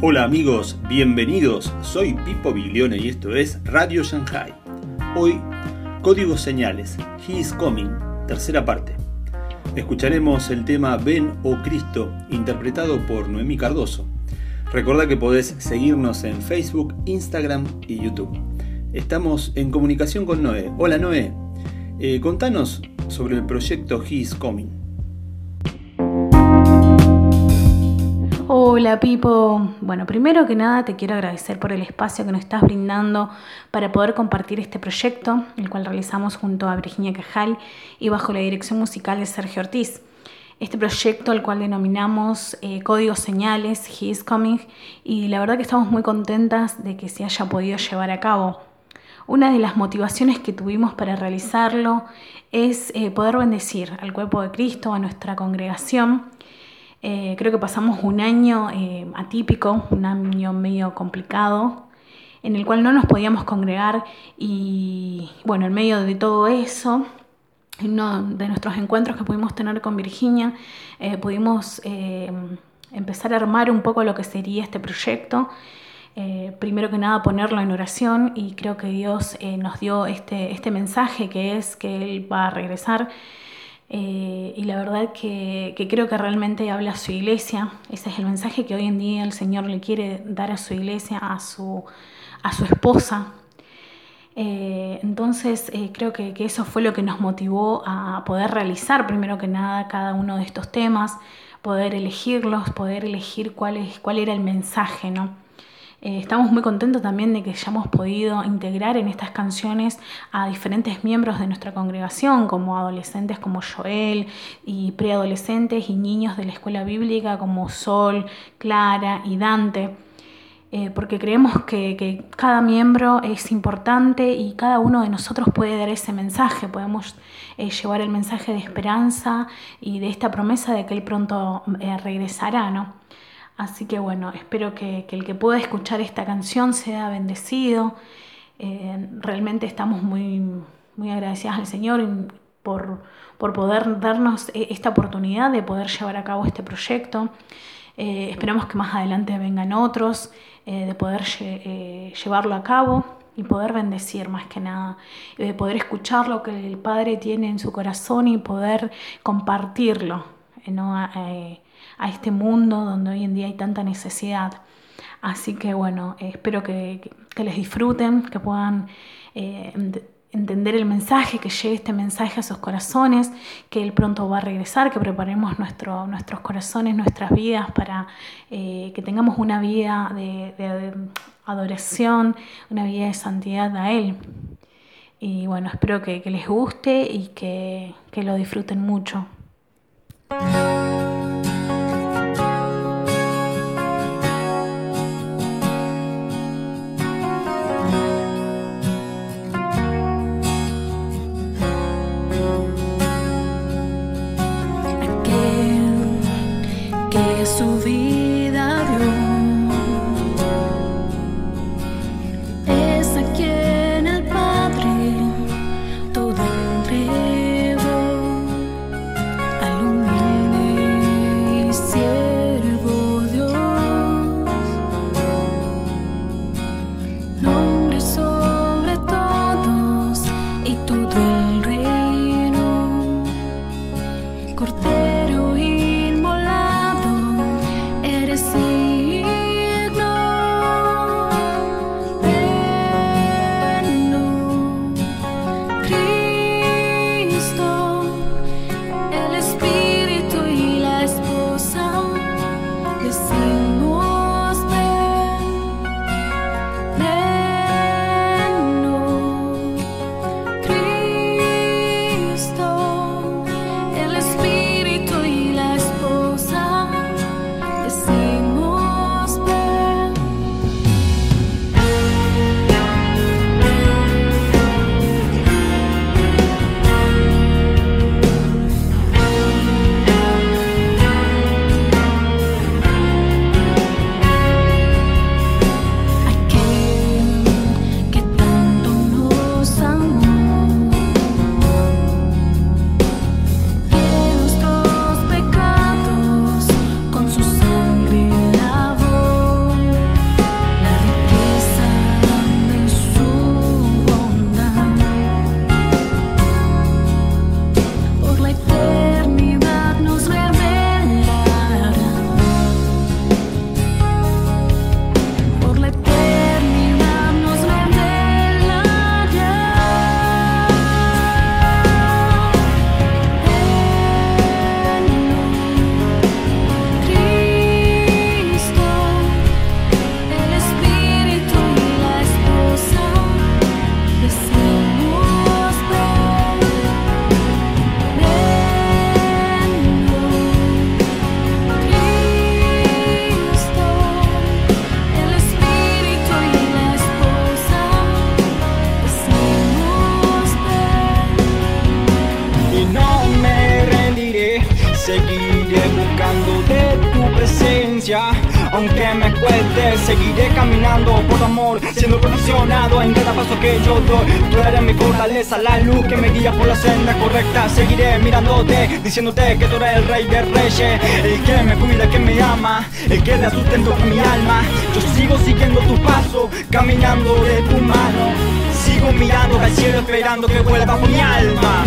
Hola amigos, bienvenidos. Soy Pipo Biglione y esto es Radio Shanghai. Hoy, Códigos Señales, He is Coming, tercera parte. Escucharemos el tema Ven o Cristo, interpretado por Noemí Cardoso. Recuerda que podés seguirnos en Facebook, Instagram y YouTube. Estamos en comunicación con Noé. Hola Noé, eh, contanos sobre el proyecto He is Coming. Hola Pipo. Bueno, primero que nada te quiero agradecer por el espacio que nos estás brindando para poder compartir este proyecto, el cual realizamos junto a Virginia Cajal y bajo la dirección musical de Sergio Ortiz. Este proyecto, al cual denominamos eh, Códigos Señales, He is Coming, y la verdad que estamos muy contentas de que se haya podido llevar a cabo. Una de las motivaciones que tuvimos para realizarlo es eh, poder bendecir al cuerpo de Cristo, a nuestra congregación, eh, creo que pasamos un año eh, atípico, un año medio complicado, en el cual no nos podíamos congregar y bueno, en medio de todo eso, uno de nuestros encuentros que pudimos tener con Virginia, eh, pudimos empezar a armar un poco lo que sería este proyecto. primero que nada ponerlo en oración y creo que Dios nos dio este, este mensaje que es que Él va a regresar eh, y la verdad que, creo que realmente habla a su iglesia. Ese es el mensaje que hoy en día el Señor le quiere dar a su iglesia, a su, esposa. Eh, entonces eh, creo que, eso fue lo que nos motivó a poder realizar primero que nada cada uno de estos temas, poder elegirlos, poder elegir cuál, es, cuál era el mensaje, ¿no? Eh, estamos muy contentos también de que hayamos podido integrar en estas canciones a diferentes miembros de nuestra congregación, como adolescentes como Joel y preadolescentes y niños de la escuela bíblica como Sol, Clara y Dante. Eh, porque creemos que, cada miembro es importante y cada uno de nosotros puede dar ese mensaje, podemos eh, llevar el mensaje de esperanza y de esta promesa de que Él pronto regresará, ¿no? Así que bueno, espero que, el que pueda escuchar esta canción sea bendecido. Eh, realmente estamos muy, muy agradecidas al Señor por, poder darnos e, esta oportunidad de poder llevar a cabo este proyecto. Eh, esperamos que más adelante vengan otros, eh, de poder llevarlo a cabo y poder bendecir más que nada, de poder escuchar lo que el Padre tiene en su corazón y poder compartirlo. ¿No? a este mundo donde hoy en día hay tanta necesidad. Así que bueno, espero que, les disfruten, que puedan eh, entender el mensaje, que llegue este mensaje a sus corazones, que Él pronto va a regresar, que preparemos nuestro, nuestros corazones, nuestras vidas para eh, que tengamos una vida de, adoración, una vida de santidad a Él. Y bueno, espero que, les guste y que, que lo disfruten mucho. Cristo, el aunque me cueste, seguiré caminando por amor, siendo profesionado en cada paso que yo doy. Tú eres mi fortaleza, la luz que me guía por la senda correcta. Seguiré mirándote, diciéndote que tú eres el rey de reyes, el que me cuida, el que me ama, el que da sustento para mi alma. Yo sigo siguiendo tu paso, caminando de tu mano. Sigo mirando al cielo esperando que vuelva mi alma,